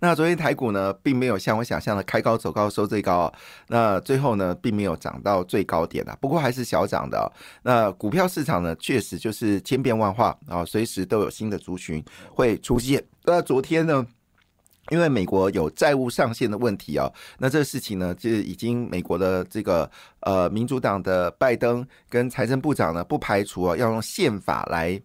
那昨天台股呢，并没有像我想象的开高走高收最高，那最后呢，并没有涨到最高点啊，不过还是小涨的。那股票市场呢，确实就是千变万化啊，随时都有新的族群会出现。那昨天呢，因为美国有债务上限的问题啊，那这个事情呢，就已经美国的这个呃民主党的拜登跟财政部长呢，不排除啊要用宪法来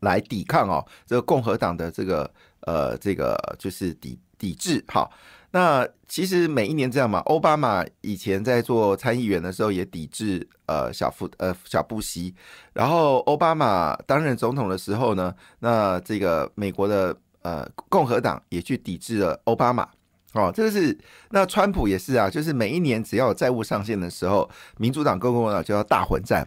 来抵抗哦，这个共和党的这个。呃，这个就是抵抵制哈。那其实每一年这样嘛，奥巴马以前在做参议员的时候也抵制呃小布呃小布希，然后奥巴马担任总统的时候呢，那这个美国的呃共和党也去抵制了奥巴马哦，这个是那川普也是啊，就是每一年只要有债务上限的时候，民主党跟共和党就要大混战。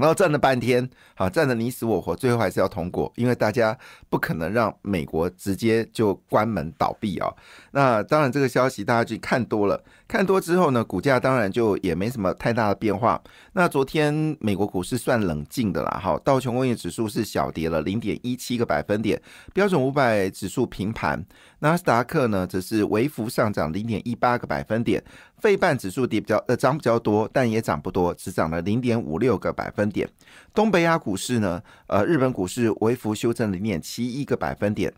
然后战了半天，好战的你死我活，最后还是要通过，因为大家不可能让美国直接就关门倒闭啊。那当然，这个消息大家去看多了，看多之后呢，股价当然就也没什么太大的变化。那昨天美国股市算冷静的啦，哈，道琼工业指数是小跌了零点一七个百分点，标准五百指数平盘，纳斯达克呢则是微幅上涨零点一八个百分点。费半指数跌比较呃涨比较多，但也涨不多，只涨了零点五六个百分点。东北亚股市呢，呃，日本股市微幅修正零点七一个百分点。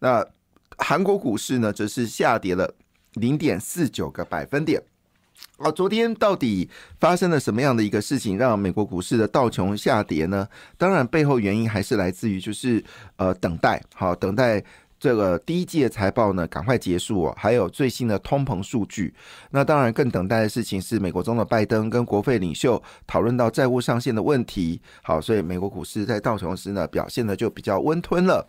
那韩国股市呢，则是下跌了零点四九个百分点。啊，昨天到底发生了什么样的一个事情，让美国股市的道琼下跌呢？当然，背后原因还是来自于就是呃等待，好等待。这个第一季的财报呢，赶快结束哦。还有最新的通膨数据。那当然，更等待的事情是美国中的拜登跟国会领袖讨论到债务上限的问题。好，所以美国股市在道琼斯呢表现的就比较温吞了。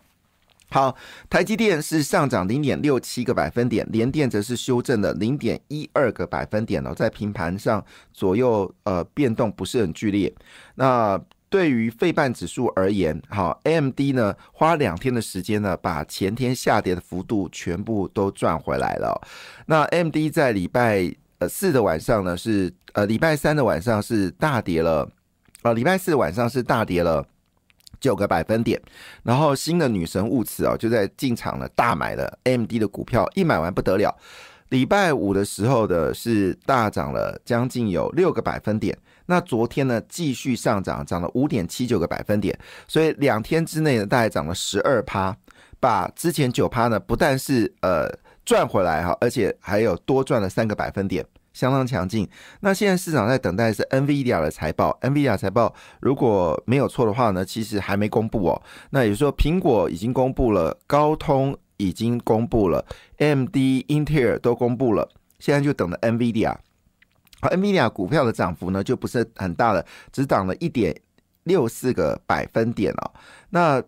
好，台积电是上涨零点六七个百分点，联电则是修正了零点一二个百分点哦，在平盘上左右呃变动不是很剧烈。那对于费半指数而言，好，AMD 呢花两天的时间呢，把前天下跌的幅度全部都赚回来了。那 AMD 在礼拜呃四的晚上呢，是呃礼拜三的晚上是大跌了，呃礼拜四的晚上是大跌了九个百分点。然后新的女神物慈啊，就在进场了，大买了 AMD 的股票，一买完不得了。礼拜五的时候的是大涨了将近有六个百分点。那昨天呢，继续上涨，涨了五点七九个百分点，所以两天之内呢，大概涨了十二趴，把之前九趴呢，不但是呃赚回来哈，而且还有多赚了三个百分点，相当强劲。那现在市场在等待是 NVIDIA 的财报，NVIDIA 财报如果没有错的话呢，其实还没公布哦。那也就是说，苹果已经公布了，高通已经公布了，AMD、英特尔都公布了，现在就等着 NVIDIA。好，NVIDIA 股票的涨幅呢就不是很大了，只涨了一点六四个百分点哦。那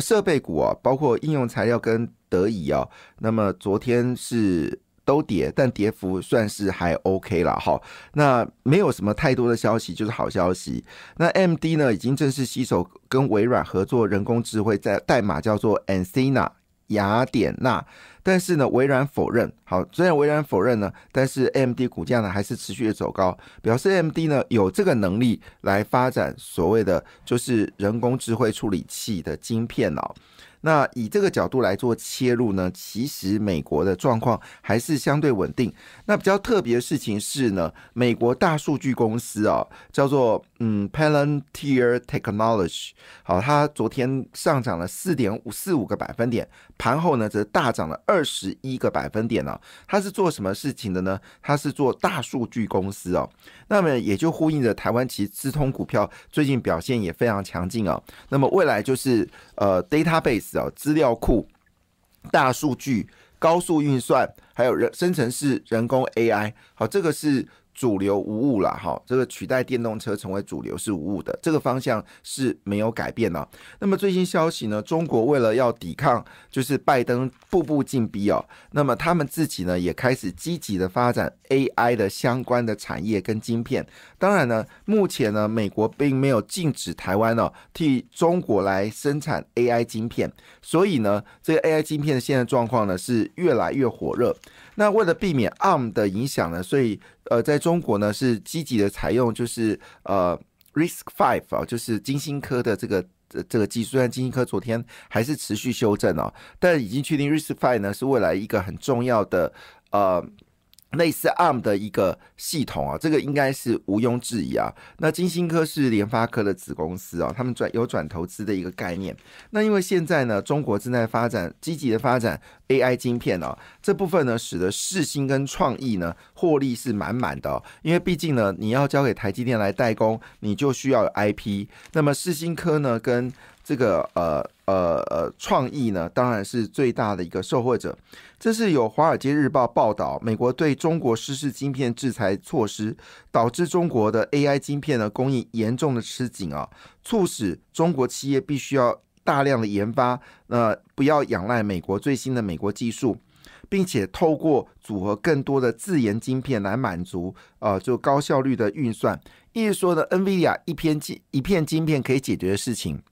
设备股啊，包括应用材料跟德仪啊，那么昨天是都跌，但跌幅算是还 OK 了哈。那没有什么太多的消息，就是好消息。那 MD 呢，已经正式携手跟微软合作人工智慧，在代码叫做 Ancina 雅典娜。但是呢，微软否认。好，虽然微软否认呢，但是 AMD 股价呢还是持续的走高，表示 AMD 呢有这个能力来发展所谓的就是人工智慧处理器的晶片哦。那以这个角度来做切入呢，其实美国的状况还是相对稳定。那比较特别的事情是呢，美国大数据公司啊，叫做嗯 Palantir Technology，好，它昨天上涨了四点五四五个百分点，盘后呢则大涨了二十一个百分点呢。它是做什么事情的呢？它是做大数据公司哦。那么也就呼应着台湾其资通股票最近表现也非常强劲啊。那么未来就是呃 database。找资料库、大数据、高速运算，还有人生成式人工 AI，好，这个是主流无误了哈，这个取代电动车成为主流是无误的，这个方向是没有改变的。那么最新消息呢？中国为了要抵抗，就是拜登步步进逼哦，那么他们自己呢也开始积极的发展 AI 的相关的产业跟晶片。当然呢，目前呢，美国并没有禁止台湾哦替中国来生产 AI 晶片，所以呢，这个 AI 晶片现在状况呢是越来越火热。那为了避免 ARM 的影响呢，所以呃，在中国呢是积极的采用就是呃 Risk Five 啊，就是金星科的这个这个技术。虽然金星科昨天还是持续修正哦，但已经确定 Risk Five 呢是未来一个很重要的呃。类似 ARM 的一个系统啊，这个应该是毋庸置疑啊。那金星科是联发科的子公司啊，他们转有转投资的一个概念。那因为现在呢，中国正在发展积极的发展 AI 晶片哦，这部分呢，使得世星跟创意呢获利是满满的。因为毕竟呢，你要交给台积电来代工，你就需要有 IP。那么世星科呢，跟这个呃呃呃创意呢，当然是最大的一个受惠者。这是有《华尔街日报》报道，美国对中国实施晶片制裁措施，导致中国的 AI 晶片的供应严重的吃紧啊，促使中国企业必须要大量的研发，那不要仰赖美国最新的美国技术，并且透过组合更多的自研晶片来满足呃就高效率的运算。意思说的，NVIDIA 一片晶一片晶片可以解决的事情。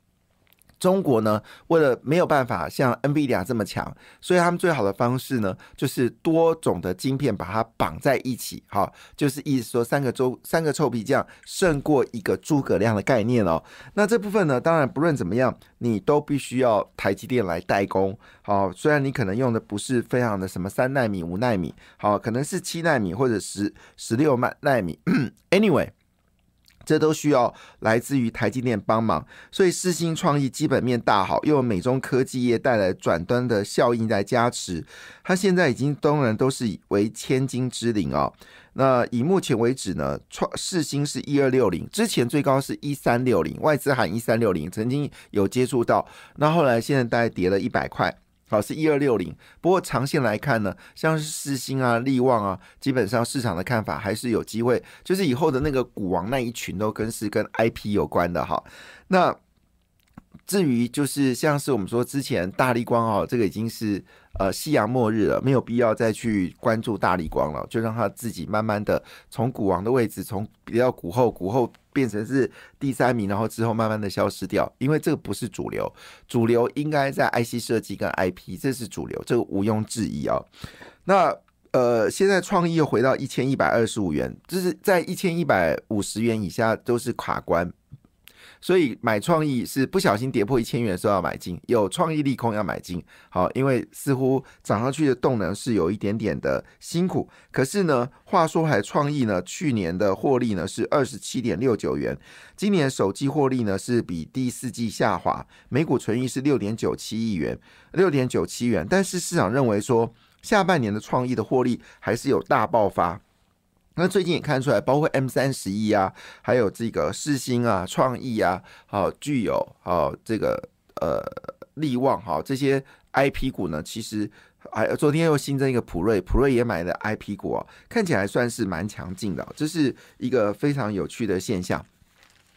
中国呢，为了没有办法像 NVIDIA 这么强，所以他们最好的方式呢，就是多种的晶片把它绑在一起，好，就是意思说三个周三个臭皮匠胜过一个诸葛亮的概念哦。那这部分呢，当然不论怎么样，你都必须要台积电来代工，好，虽然你可能用的不是非常的什么三纳米、五纳米，好，可能是七纳米或者十十六纳纳米，anyway。这都需要来自于台积电帮忙，所以四星创意基本面大好，又有美中科技业带来转端的效应在加持，它现在已经当然都是为千金之灵啊。那以目前为止呢，创四星是一二六零，之前最高是一三六零，外资喊一三六零，曾经有接触到，那后来现在大概跌了一百块。好是一二六零，不过长线来看呢，像是四星啊、利旺啊，基本上市场的看法还是有机会，就是以后的那个股王那一群都跟是跟 IP 有关的哈。那至于就是像是我们说之前大力光哦，这个已经是呃夕阳末日了，没有必要再去关注大力光了，就让他自己慢慢的从股王的位置，从比较股后股后。变成是第三名，然后之后慢慢的消失掉，因为这个不是主流，主流应该在 IC 设计跟 IP，这是主流，这个毋庸置疑啊。那呃，现在创意又回到一千一百二十五元，就是在一千一百五十元以下都是卡关。所以买创意是不小心跌破一千元的时候要买进，有创意利空要买进。好，因为似乎涨上去的动能是有一点点的辛苦。可是呢，话说还创意呢，去年的获利呢是二十七点六九元，今年首季获利呢是比第四季下滑，每股存益是六点九七亿元，六点九七元。但是市场认为说，下半年的创意的获利还是有大爆发。那最近也看出来，包括 M 三十一啊，还有这个世星啊、创意啊，好具有好这个呃利旺哈这些 I P 股呢，其实还昨天又新增一个普瑞，普瑞也买的 I P 股啊，看起来算是蛮强劲的，这是一个非常有趣的现象。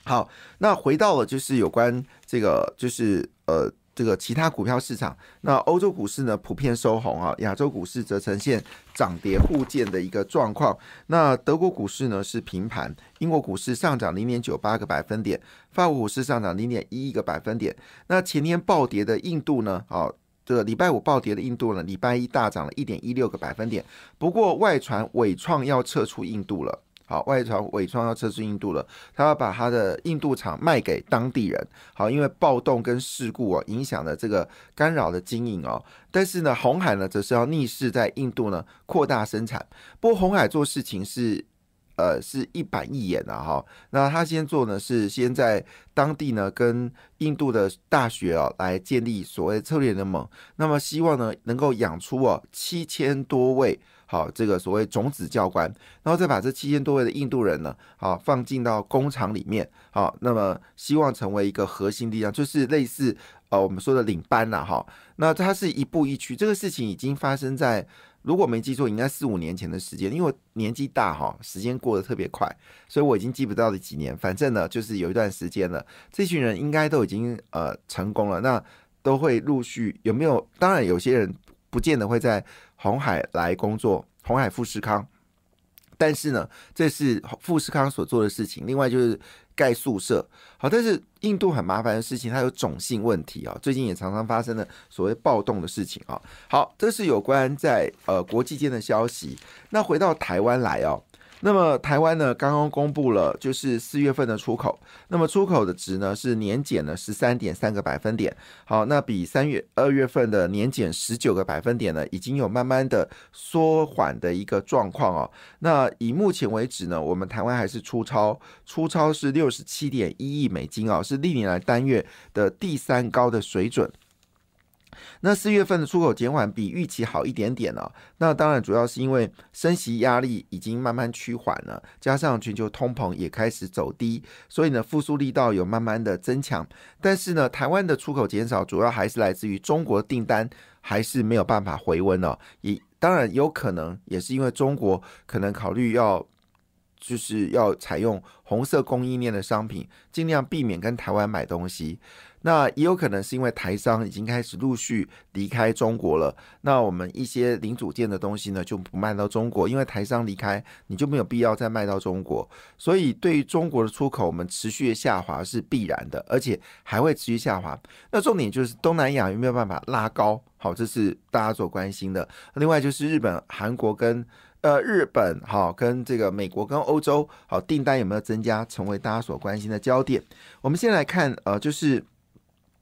好，那回到了就是有关这个就是呃。这个其他股票市场，那欧洲股市呢普遍收红啊，亚洲股市则呈现涨跌互见的一个状况。那德国股市呢是平盘，英国股市上涨零点九八个百分点，法国股市上涨零点一一个百分点。那前天暴跌的印度呢，啊，这个礼拜五暴跌的印度呢，礼拜一大涨了一点一六个百分点。不过外传伟创要撤出印度了。好，外传伟创要撤出印度了，他要把他的印度厂卖给当地人。好，因为暴动跟事故啊，影响了这个干扰的经营哦。但是呢，红海呢，则是要逆势在印度呢扩大生产。不过红海做事情是，呃，是一板一眼的哈。那他先做呢，是先在当地呢跟印度的大学啊来建立所谓策略联盟。那么希望呢能够养出哦七千多位。好，这个所谓种子教官，然后再把这七千多位的印度人呢，好放进到工厂里面，好，那么希望成为一个核心力量，就是类似呃我们说的领班了哈。那它是一步一趋，这个事情已经发生在如果没记错，应该四五年前的时间。因为年纪大哈，时间过得特别快，所以我已经记不到了几年。反正呢，就是有一段时间了，这群人应该都已经呃成功了。那都会陆续有没有？当然，有些人不见得会在红海来工作，红海富士康。但是呢，这是富士康所做的事情。另外就是盖宿舍，好，但是印度很麻烦的事情，它有种姓问题啊，最近也常常发生的所谓暴动的事情啊。好，这是有关在呃国际间的消息。那回到台湾来哦。那么台湾呢，刚刚公布了就是四月份的出口，那么出口的值呢是年减了十三点三个百分点。好，那比三月二月份的年减十九个百分点呢，已经有慢慢的缩缓的一个状况哦。那以目前为止呢，我们台湾还是出超，出超是六十七点一亿美金哦，是历年来单月的第三高的水准。那四月份的出口减缓比预期好一点点了，那当然主要是因为升息压力已经慢慢趋缓了，加上全球通膨也开始走低，所以呢复苏力道有慢慢的增强。但是呢，台湾的出口减少主要还是来自于中国订单还是没有办法回温了，也当然有可能也是因为中国可能考虑要。就是要采用红色供应链的商品，尽量避免跟台湾买东西。那也有可能是因为台商已经开始陆续离开中国了。那我们一些零组件的东西呢，就不卖到中国，因为台商离开，你就没有必要再卖到中国。所以对于中国的出口，我们持续下滑是必然的，而且还会持续下滑。那重点就是东南亚有没有办法拉高？好，这是大家所关心的。另外就是日本、韩国跟。呃，日本好跟这个美国跟欧洲好订单有没有增加，成为大家所关心的焦点。我们先来看，呃，就是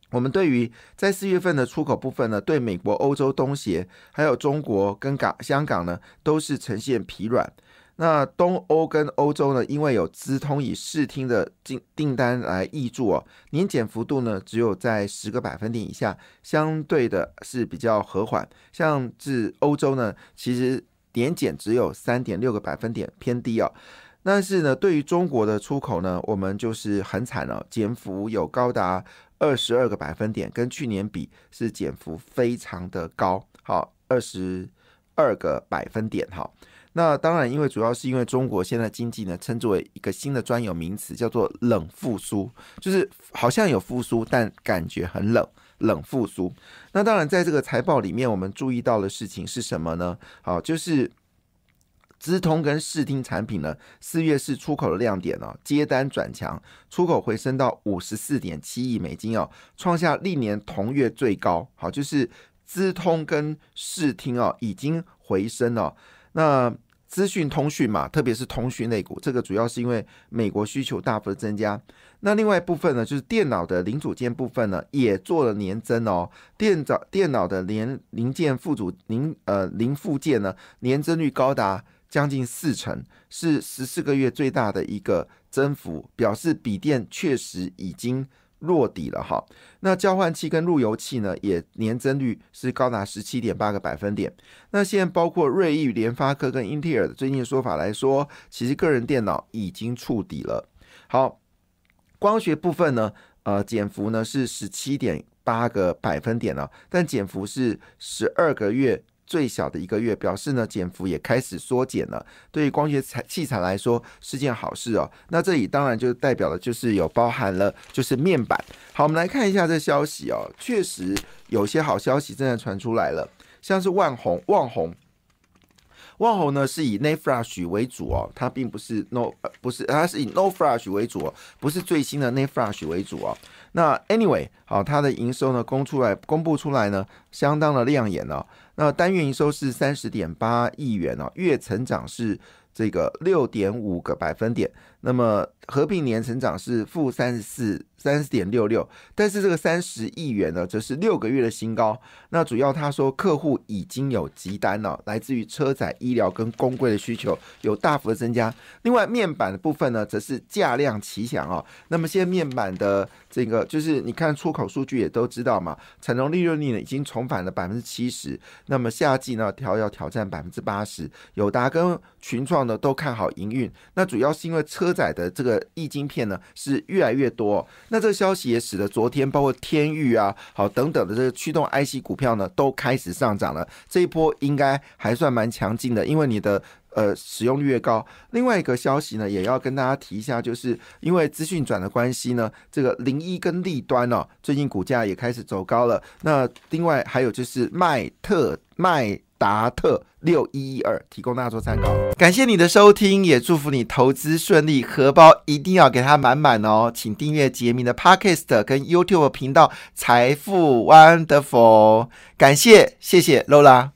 我们对于在四月份的出口部分呢，对美国、欧洲、东协还有中国跟港、香港呢，都是呈现疲软。那东欧跟欧洲呢，因为有资通以视听的订订单来挹注哦，年减幅度呢只有在十个百分点以下，相对的是比较和缓。像至欧洲呢，其实。年减只有三点六个百分点，偏低哦。但是呢，对于中国的出口呢，我们就是很惨了，减幅有高达二十二个百分点，跟去年比是减幅非常的高，好，二十二个百分点哈。那当然，因为主要是因为中国现在经济呢，称之为一个新的专有名词，叫做冷复苏，就是好像有复苏，但感觉很冷。冷复苏，那当然，在这个财报里面，我们注意到的事情是什么呢？好，就是资通跟视听产品呢，四月是出口的亮点哦，接单转强，出口回升到五十四点七亿美金哦，创下历年同月最高。好，就是资通跟视听哦，已经回升了。那资讯通讯嘛，特别是通讯类股，这个主要是因为美国需求大幅的增加。那另外一部分呢，就是电脑的零组件部分呢，也做了年增哦。电早电脑的连零件附组零呃零附件呢，年增率高达将近四成，是十四个月最大的一个增幅，表示笔电确实已经。落底了哈，那交换器跟路由器呢，也年增率是高达十七点八个百分点。那现在包括瑞昱、联发科跟英特尔的最近的说法来说，其实个人电脑已经触底了。好，光学部分呢，呃，减幅呢是十七点八个百分点了，但减幅是十二个月。最小的一个月，表示呢减幅也开始缩减了。对于光学材器材来说是件好事哦。那这里当然就代表了就是有包含了就是面板。好，我们来看一下这消息哦，确实有些好消息正在传出来了，像是万宏、旺宏。旺宏呢是以 n a Flash 为主哦，它并不是 No 不是，它是以 No Flash 为主哦，不是最新的 n a Flash 为主哦。那 Anyway，好，它的营收呢公出来公布出来呢，相当的亮眼哦。那单月营收是三十点八亿元哦，月成长是。这个六点五个百分点，那么合并年成长是负三十四三十点六六，但是这个三十亿元呢，则是六个月的新高。那主要他说客户已经有急单了，来自于车载、医疗跟工柜的需求有大幅的增加。另外面板的部分呢，则是价量齐扬哦。那么现在面板的这个就是你看出口数据也都知道嘛，产能利润率呢已经重返了百分之七十。那么夏季呢调要挑战百分之八十，友达跟群创。呢都看好营运，那主要是因为车载的这个液晶片呢是越来越多。那这个消息也使得昨天包括天域啊、好等等的这个驱动 IC 股票呢都开始上涨了。这一波应该还算蛮强劲的，因为你的。呃，使用率越高。另外一个消息呢，也要跟大家提一下，就是因为资讯转的关系呢，这个零一跟利端哦，最近股价也开始走高了。那另外还有就是麦特麦达特六一一二，提供大家做参考。感谢你的收听，也祝福你投资顺利，荷包一定要给它满满哦。请订阅杰明的 Podcast 跟 YouTube 频道财富 Wonderful。感谢，谢谢 Lola。